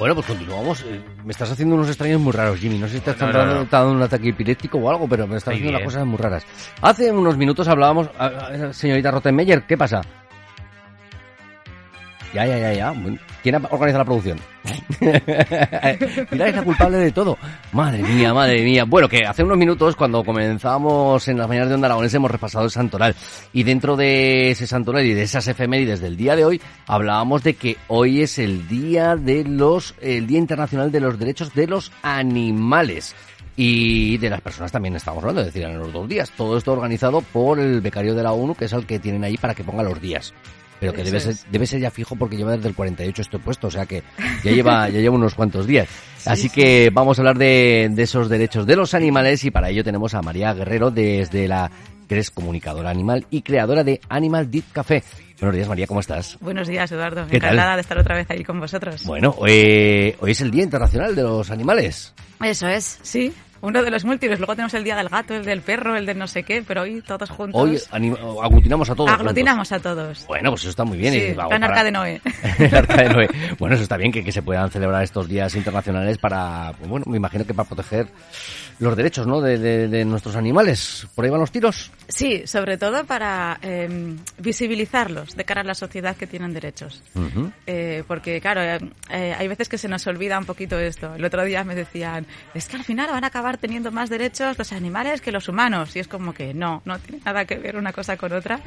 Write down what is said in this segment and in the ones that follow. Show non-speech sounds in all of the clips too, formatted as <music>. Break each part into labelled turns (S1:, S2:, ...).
S1: Bueno, pues continuamos. Eh, Me estás haciendo unos extraños muy raros, Jimmy. No sé si te has
S2: No, no,
S1: dando,
S2: no.
S1: te un ataque epiléptico o algo, pero me estás
S2: Estoy
S1: haciendo unas cosas muy raras. Hace unos minutos hablábamos... señorita Rottenmeier, ¿qué pasa? Ya, ya, ya, ya. ¿Quién ha organizado la producción? <laughs> Pilar es la culpable de todo. Madre mía, madre mía. Bueno, que hace unos minutos, cuando comenzamos en las mañanas de Onda Aragonés, hemos repasado el santoral. Y dentro de ese santoral y de esas efemérides del día de hoy, hablábamos de que hoy es el día de los, el Día Internacional de los Derechos de los Animales. Y de las personas también estamos hablando, es decir, en los dos días. Todo esto organizado por el becario de la ONU, que es el que tienen ahí para que ponga los días. Pero que debe ser, debe ser ya fijo porque lleva desde el 48 esto puesto, o sea que ya lleva, <laughs> ya lleva unos cuantos días. Así que vamos a hablar de, de esos derechos de los animales y para ello tenemos a María Guerrero desde la que eres comunicadora animal y creadora de Animal Deep Café. Buenos días María, ¿cómo estás?
S3: Buenos días, Eduardo.
S1: ¿Qué tal?
S3: Encantada de estar otra vez ahí con vosotros.
S1: Bueno, eh, hoy es el Día Internacional de los Animales.
S3: Eso es, sí. Uno de los múltiples. Luego tenemos el día del gato, el del perro, el del no sé qué, pero hoy todos juntos.
S1: Hoy aglutinamos a todos.
S3: aglutinamos a todos.
S1: Bueno, pues eso está muy bien.
S3: Sí,
S1: y vamos
S3: gran
S1: para-
S3: arca de Noé. <laughs>
S1: El Arca de Noé. Bueno, eso está bien que, que se puedan celebrar estos días internacionales para, pues bueno, me imagino que para proteger los derechos, ¿no? De, de- de nuestros animales. ¿Por ahí van los tiros?
S3: Sí, sobre todo para eh, visibilizarlos de cara a la sociedad que tienen derechos. Eh, porque, claro, eh, eh, hay veces que se nos olvida un poquito esto. El otro día me decían, es que al final van a acabar teniendo más derechos los animales que los humanos. Y es como que no, no tiene nada que ver una cosa con otra,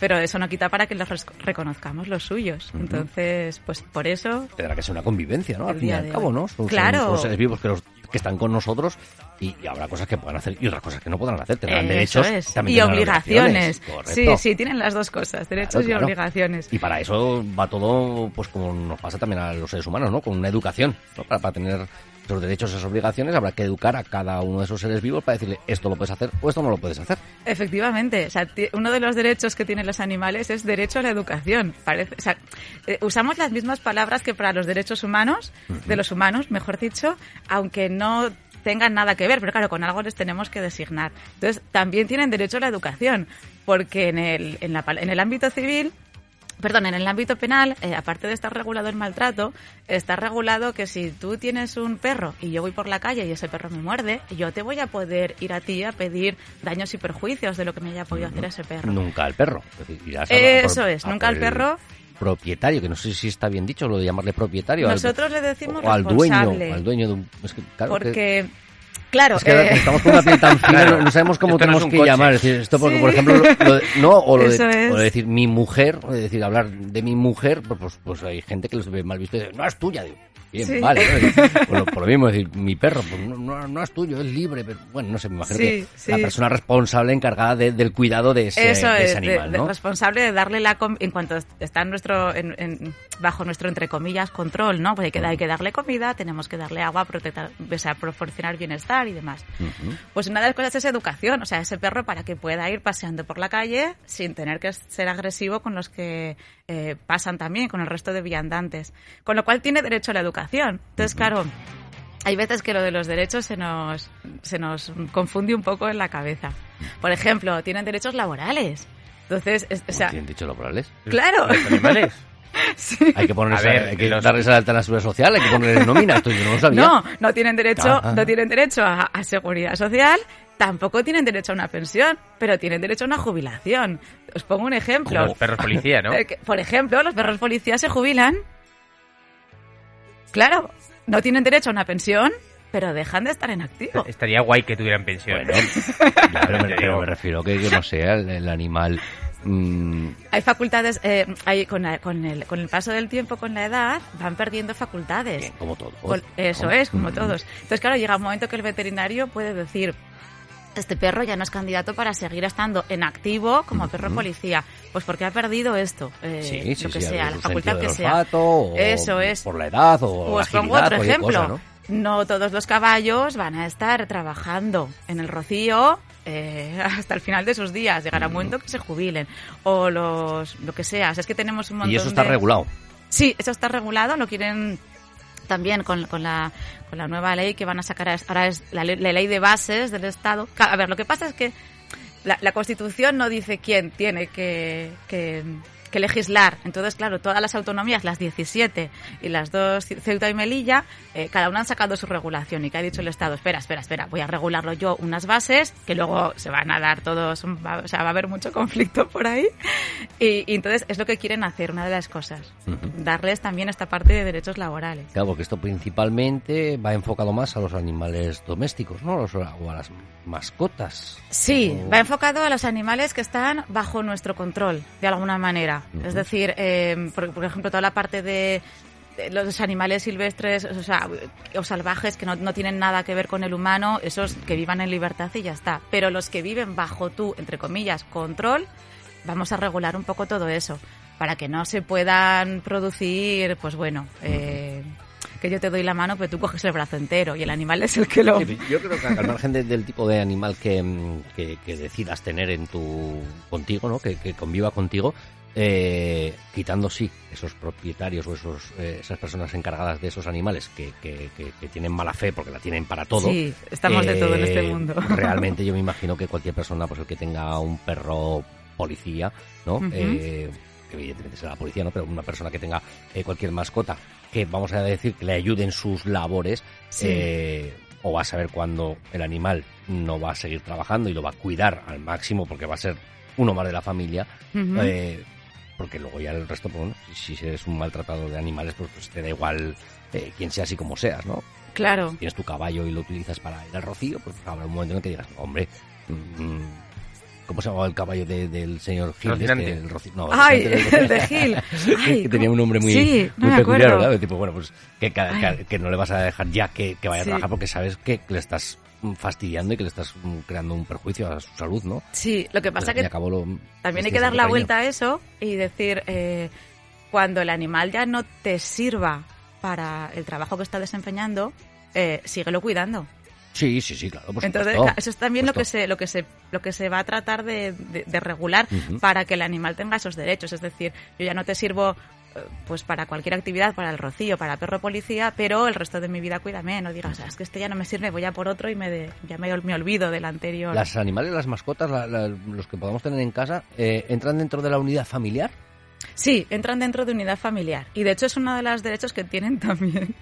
S3: pero eso no quita para que los reconozcamos los suyos. Entonces, pues por eso
S1: Tendrá que ser una convivencia, ¿no? Al fin y al cabo,
S3: hoy.
S1: ¿no? Son,
S3: Claro.
S1: son- son seres vivos que, los- que están con nosotros y, y habrá cosas que puedan hacer y otras cosas que no podrán hacer. Tendrán
S3: Eso
S1: derechos
S3: es.
S1: también
S3: y obligaciones. Sí, sí, tienen las dos cosas, derechos
S1: Claro,
S3: y
S1: claro.
S3: obligaciones.
S1: Y para eso va todo, pues como nos pasa también a los seres humanos, ¿no? Con una educación, ¿no? Para, para tener esos derechos, esas obligaciones, habrá que educar a cada uno de esos seres vivos para decirle esto lo puedes hacer o esto no lo puedes hacer.
S3: Efectivamente, o sea, ti- uno de los derechos que tienen los animales es derecho a la educación. Parece, o sea, eh, usamos las mismas palabras que para los derechos humanos, de los humanos, mejor dicho, aunque no tengan nada que ver, pero claro, con algo les tenemos que designar. Entonces, también tienen derecho a la educación, porque en el, en la en el ámbito civil Perdón, en el ámbito penal, eh, aparte de estar regulado el maltrato, está regulado que si tú tienes un perro y yo voy por la calle y ese perro me muerde, yo te voy a poder ir a ti a pedir daños y perjuicios de lo que me haya podido hacer ese perro.
S1: Nunca al perro. Irás a-
S3: Eso
S1: por-
S3: es,
S1: a
S3: nunca al perro.
S1: Propietario, que no sé si está bien dicho lo de llamarle propietario. al-
S3: Nosotros le decimos
S1: o al dueño, al dueño de un. Es que, claro, que-
S3: Porque, claro,
S1: Es que
S3: eh,
S1: estamos con una piel tan fina,
S2: Claro.
S1: no, sabemos cómo
S2: Esto no
S1: tenemos
S2: es
S1: que
S2: coche.
S1: llamar. Es decir, esto porque,
S3: Sí.
S1: por ejemplo, lo- lo de- no, o lo, de decir mi mujer, o de decir hablar de mi mujer, pues, pues, pues hay gente que los ve mal visto y dice, no es tuya. Digo, bien,
S3: Sí.
S1: vale. ¿no? Por, lo, por lo mismo, decir, mi perro, pues no, no, no es tuyo, es libre. Pero, bueno, no sé, me imagino
S3: Sí,
S1: que
S3: sí.
S1: la persona responsable encargada de- del cuidado de ese,
S3: Eso
S1: de
S3: es,
S1: ese
S3: de-
S1: animal,
S3: responsable de darle la en cuanto está en nuestro en- en- bajo nuestro entre comillas control, ¿no? Pues hay que, hay que darle comida, tenemos que darle agua, protectar, o sea, proporcionar bienestar y demás. Pues una de las cosas es educación, o sea, ese perro para que pueda ir paseando por la calle sin tener que ser agresivo con los que eh, pasan también, con el resto de viandantes. Con lo cual tiene derecho a la educación. Entonces, claro, hay veces que lo de los derechos se nos, se nos confunde un poco en la cabeza. Por ejemplo, tienen derechos laborales. Entonces, es- o sea,
S1: ¿Tienen dicho laborales?
S3: claro.
S2: ¿Los animales? <laughs>
S3: Sí.
S1: Hay que ponerles,
S2: A ver,
S1: hay que
S2: los-
S1: darles alta en la seguridad social, hay que ponerles nómina, esto yo no lo sabía.
S3: No, no tienen derecho,
S1: Ajá.
S3: no tienen derecho a, a seguridad social, tampoco tienen derecho a una pensión, pero tienen derecho a una jubilación. Os pongo un ejemplo.
S2: Los perros policía, ¿no? <laughs>
S3: Eh, Por ejemplo, los perros policías se jubilan. Claro, no tienen derecho a una pensión, pero dejan de estar en activo.
S2: Estaría guay que tuvieran pensión.
S1: Bueno, <laughs> ya, pero, me, pero me refiero que, que no sea el, el animal. mm,
S3: Hay facultades, eh, hay, con, la- con, el, con el paso del tiempo, con la edad, van perdiendo facultades.
S1: bien, como todo.
S3: Con- eso es, como
S1: Mm.
S3: todos. Entonces, claro, llega un momento que el veterinario puede decir, este perro ya no es candidato para seguir estando en activo como perro policía. Pues porque ha perdido esto, eh,
S1: Sí, sí,
S3: lo que
S1: sí,
S3: sea, la facultad que sea.
S1: olfato,
S3: Eso es.
S1: Por la edad o
S3: Pues pongo otro ejemplo.
S1: cosa, ¿no?
S3: ¿no? todos los caballos van a estar trabajando en el rocío eh, <laughs> hasta el final de sus días. Llegará un momento que se jubilen. O los, lo que sea. O sea, es que tenemos un montón
S1: Y eso está
S3: de-
S1: regulado.
S3: Sí, eso está regulado, lo quieren también con, con la, con la nueva ley que van a sacar ahora es la, la ley de bases del Estado. A ver, lo que pasa es que la, la Constitución no dice quién tiene que, que, que legislar. Entonces, claro, todas las autonomías, las 17 y las dos Ceuta y Melilla, eh, cada una han sacado su regulación y que ha dicho el Estado, espera, espera, espera, voy a regularlo yo unas bases que luego se van a dar todos, va- o sea, va a haber mucho conflicto por ahí. Y, y entonces es lo que quieren hacer, una de las cosas, darles también esta parte de derechos laborales.
S1: Claro, porque esto principalmente va enfocado más a los animales domésticos, ¿no? Los- o a las mascotas.
S3: Sí,
S1: O-
S3: va enfocado a los animales que están bajo nuestro control, de alguna manera. Es decir, eh, por, ejemplo, toda la parte de, los animales silvestres o, sea, salvajes que no, no tienen nada que ver con el humano, esos que vivan en libertad y ya está. Pero los que viven bajo tu, entre comillas, control, vamos a regular un poco todo eso para que no se puedan producir, pues bueno, eh, que yo te doy la mano, pero tú coges el brazo entero y el animal es el que lo...
S1: Yo creo que al margen de- del tipo de animal que, mm, que, que decidas tener en tu contigo, ¿no? Que, que conviva contigo, eh, quitando sí esos propietarios o esos, eh, esas personas encargadas de esos animales que, que, que- que tienen mala fe porque la tienen para todo.
S3: Sí, estamos de todo en este
S1: eh,
S3: mundo. <laughs>
S1: Realmente yo me imagino que cualquier persona, pues el que tenga un perro policía, ¿no? Eh, que evidentemente será la policía, ¿no? Pero una persona que tenga cualquier mascota que vamos a decir que le ayude en sus labores,
S3: Sí.
S1: eh, o va a saber cuándo el animal no va a seguir trabajando y lo va a cuidar al máximo porque va a ser uno más de la familia. Eh, porque luego ya el resto, pues, bueno, si, eres un maltratado de animales, pues, pues te da igual eh, quién seas y como seas, ¿no?
S3: Claro.
S1: Si tienes tu caballo y lo utilizas para ir al rocío, pues habrá un momento en el que digas, hombre, mm, ¿cómo se llamaba el caballo de- del señor Gil?
S2: Rocinante.
S1: Este, el Roci- no,
S3: Ay, el de Gil. <laughs> Ay,
S1: que tenía un nombre muy,
S3: Sí, no
S1: muy
S3: me
S1: peculiar,
S3: acuerdo.
S1: ¿verdad? Tipo, bueno, pues que, no le vas a dejar ya que, que vaya
S3: Sí.
S1: a trabajar porque sabes que le estás fastidiando y que le estás creando un perjuicio a su salud, ¿no?
S3: Sí, lo que pasa que
S1: lo-
S3: también hay que dar la
S1: cariño.
S3: vuelta a eso y decir, eh, cuando el animal ya no te sirva para el trabajo que está desempeñando, eh, síguelo cuidando.
S1: Sí, sí, sí, claro, por
S3: Entonces,
S1: supuesto,
S3: eso es también lo que se, lo que se, lo que se va a tratar de, de- de regular para que el animal tenga esos derechos. Es decir, yo ya no te sirvo eh, pues para cualquier actividad, para el rocío, para perro policía, pero el resto de mi vida cuídame, no digas, "Ah, es que este ya no me sirve, voy a por otro y me de- ya me, me olvido del anterior.
S1: Las animales, las mascotas, la- la- los que podamos tener en casa, eh, ¿entran dentro de la unidad familiar?
S3: Sí, entran dentro de unidad familiar. Y de hecho es uno de los derechos que tienen <laughs> también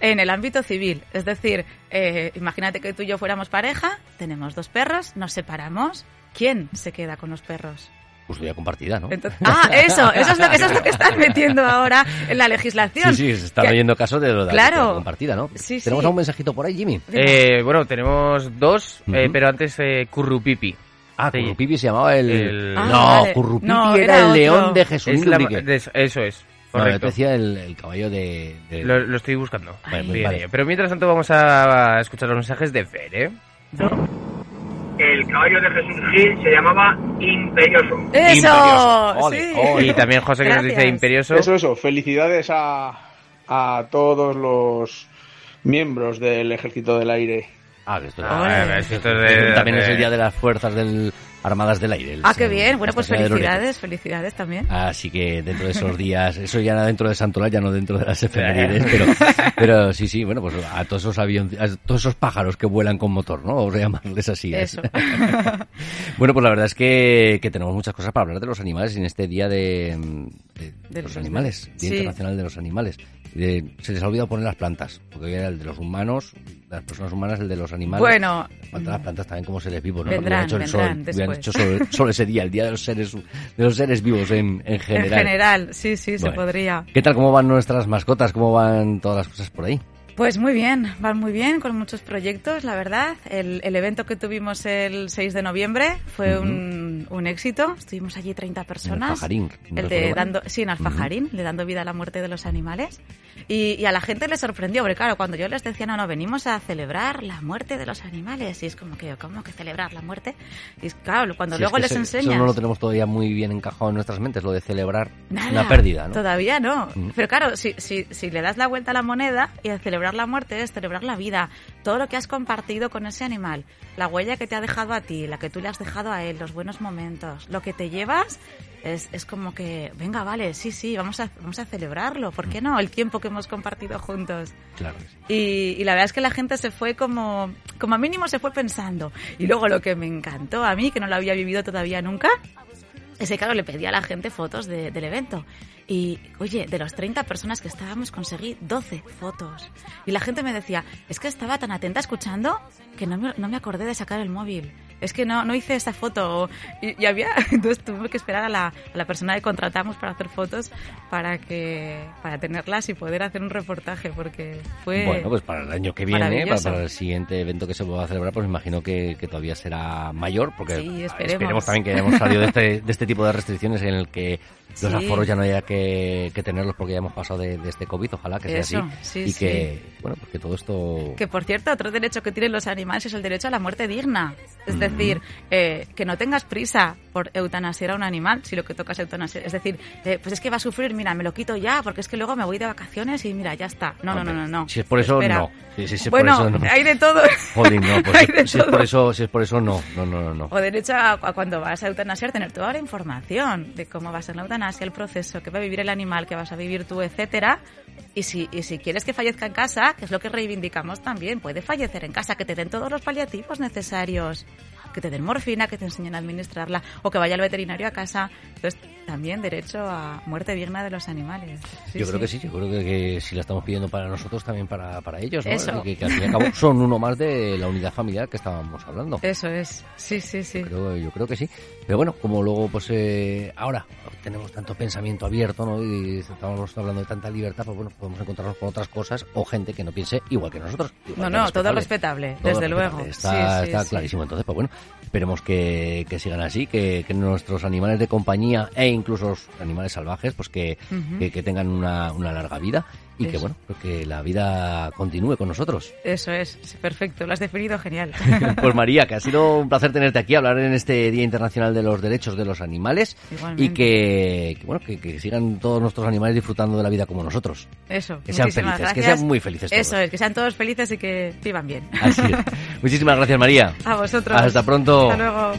S3: en el ámbito civil. Es decir, eh, imagínate que tú y yo fuéramos pareja, tenemos dos perros, nos separamos. ¿Quién se queda con los perros?
S1: Custodia compartida, ¿no?
S3: Entonces- ah, eso, eso es, lo, eso es lo que están metiendo ahora en la legislación.
S1: Sí, sí, se está leyendo caso de lo de la
S3: Claro.
S1: custodia compartida, ¿no?
S3: Sí, sí.
S1: Tenemos algún mensajito por ahí, Jimmy.
S2: Eh, bueno, tenemos dos, eh, pero antes eh, Currupipi.
S1: Ah,
S2: Sí.
S1: Currupipi se llamaba el...
S2: El-
S3: Ah,
S1: no,
S3: vale.
S1: Currupipi
S3: No,
S1: era,
S3: era
S1: el león de Jesús
S2: Es la- de- eso es,
S1: No, yo
S2: correcto.
S1: te decía el, el caballo de... de-
S2: Lo, lo estoy buscando.
S1: Vale,
S2: Bien,
S1: vale.
S2: Pero mientras tanto vamos a escuchar los mensajes de Fer, ¿eh?
S4: El caballo de Jesús Gil se llamaba Imperioso.
S3: ¡Eso!
S1: Imperioso. Ole,
S3: sí.
S1: ole.
S2: Y también José que nos dice
S3: Gracias.
S2: Imperioso.
S5: Eso, eso. Felicidades a, a todos los miembros del Ejército del Aire.
S1: Ah, que esto,
S2: Ah, esto es de- <laughs>
S1: también es el día de las fuerzas del Armadas del Aire. el-
S3: Ah, qué bien. Bueno, pues felicidades, felicidades también.
S1: Así que dentro de esos días, eso ya dentro de Santoral, ya no dentro de las <laughs> efemérides, pero, pero sí, sí, bueno, pues a todos esos aviones, a todos esos pájaros que vuelan con motor, ¿no? A llamarles así.
S3: Eso. <laughs>
S1: bueno, pues la verdad es que, que tenemos muchas cosas para hablar de los animales en este día de, de- de los
S3: los-
S1: animales, Día
S3: sí.
S1: Internacional de los Animales. De- se les ha olvidado poner las plantas, porque hoy era el de los humanos, de las personas humanas, el de los animales.
S3: Bueno,
S1: Falta las plantas también como seres vivos, ¿no?
S3: Vendrán,
S1: hecho el sol, hubieran hecho sobre, sobre ese día, el día de los seres, de los seres vivos en, en general.
S3: en general, sí, sí, se podría.
S1: ¿Qué tal? ¿Cómo van nuestras mascotas? ¿Cómo van todas las cosas por ahí?
S3: Pues muy bien, van muy bien, con muchos proyectos, la verdad. El, el evento que tuvimos el 6 de noviembre fue un, un éxito. Estuvimos allí 30 personas.
S1: Alfajarín,
S3: El de dando, sí, en Alfajarín, le dando vida a la muerte de los animales. Y, y a la gente le sorprendió, porque claro, cuando yo les decía, no, no, venimos a celebrar la muerte de los animales. Y es como que, ¿cómo que celebrar la muerte? Y es, claro, cuando
S1: es
S3: luego
S1: que
S3: les enseñas...
S1: Eso no lo tenemos todavía muy bien encajado en nuestras mentes, lo de celebrar
S3: Nada,
S1: una pérdida, ¿no?
S3: Todavía no.
S1: Mm.
S3: Pero claro, si, si, si le das la vuelta a la moneda y al celebrar la muerte es celebrar la vida, todo lo que has compartido con ese animal, la huella que te ha dejado a ti, la que tú le has dejado a él, los buenos momentos, lo que te llevas es, es como que, venga, vale, sí, sí, vamos a, vamos a celebrarlo, ¿por qué no? El tiempo que hemos compartido juntos.
S1: Claro que sí.
S3: Y, y la verdad es que la gente se fue como, como a mínimo se fue pensando. Y luego lo que me encantó a mí, que no lo había vivido todavía nunca, es que, claro, le pedí a la gente fotos de- del evento. Y, oye, de las 30 personas que estábamos, conseguí 12 fotos. Y la gente me decía, es que estaba tan atenta escuchando que no me, no me acordé de sacar el móvil. Es que no, no hice esta foto. Y, y había, <laughs> entonces tuve que esperar a la, a la persona que contratamos para hacer fotos para que, para tenerlas y poder hacer un reportaje, porque fue...
S1: Bueno, pues para el año que viene, para, el siguiente evento que se va a celebrar, pues me imagino que, que todavía será mayor, porque
S3: Sí, esperemos.
S1: también que hayamos salido de este, de este tipo de restricciones en el que los
S3: Sí.
S1: aforos ya no haya que, que tenerlos porque ya hemos pasado de, de este COVID, ojalá que sea así.
S3: sí,
S1: y
S3: sí.
S1: que, bueno, pues que todo esto...
S3: Que por cierto, otro derecho que tienen los animales es el derecho a la muerte digna. Es decir, eh, que no tengas prisa por eutanasiar a un animal si lo que toca es eutanasiar. Es decir, eh, pues es que va a sufrir, mira, me lo quito ya, porque es que luego me voy de vacaciones y mira, ya está. No, no, no, no, no.
S1: Si es por eso,
S3: Espera.
S1: no. Sí, sí, sí,
S3: bueno,
S1: por eso no.
S3: hay de todo. <laughs>
S1: Jolín, no, pues <laughs> si,
S3: de
S1: si es por
S3: todo.
S1: eso, si es por eso, no, no, no, no, no.
S3: O derecho a, a cuando vas a eutanasiar tener toda la información de cómo va a ser la eutanasia, el proceso, que va a vivir el animal, que vas a vivir tú, etcétera. Y si, y si quieres que fallezca en casa, que es lo que reivindicamos también, puede fallecer en casa, que te den todos los paliativos necesarios, que te den morfina, que te enseñen a administrarla, o que vaya al veterinario a casa. Entonces, también derecho a muerte digna de los animales. Sí,
S1: yo creo que sí, yo creo que, que si la estamos pidiendo para nosotros, también para, para ellos, ¿no?
S3: Eso.
S1: Que, que al fin y al cabo <laughs> son uno más de la unidad familiar que estábamos hablando.
S3: Eso es, sí, sí, sí.
S1: Creo, yo creo que sí. Pero bueno, como luego, pues eh, ahora tenemos tanto pensamiento abierto, ¿no? Y estamos hablando de tanta libertad, pues bueno, podemos encontrarnos con otras cosas o gente que no piense igual que nosotros.
S3: No,
S1: Igual
S3: no, todo
S1: respetable. Todo
S3: desde
S1: respetable.
S3: luego.
S1: Está,
S3: Sí,
S1: está clarísimo. Entonces, pues bueno, esperemos que, que sigan así, que, que nuestros animales de compañía e incluso los animales salvajes, pues que, que tengan una, una larga vida y que bueno, que la vida continúe con nosotros.
S3: Eso es, perfecto, lo has definido genial. <laughs>
S1: Pues María, que ha sido un placer tenerte aquí, hablar en este Día Internacional de los Derechos de los Animales
S3: Igualmente.
S1: y que, que, bueno, que, que sigan todos nuestros animales disfrutando de la vida como nosotros.
S3: Eso.
S1: Que sean felices, que sean muy felices todos.
S3: Eso es, que sean todos felices y que vivan bien.
S1: Así es. <laughs> Muchísimas gracias, María.
S3: A vosotros.
S1: Hasta pronto.
S3: Hasta luego.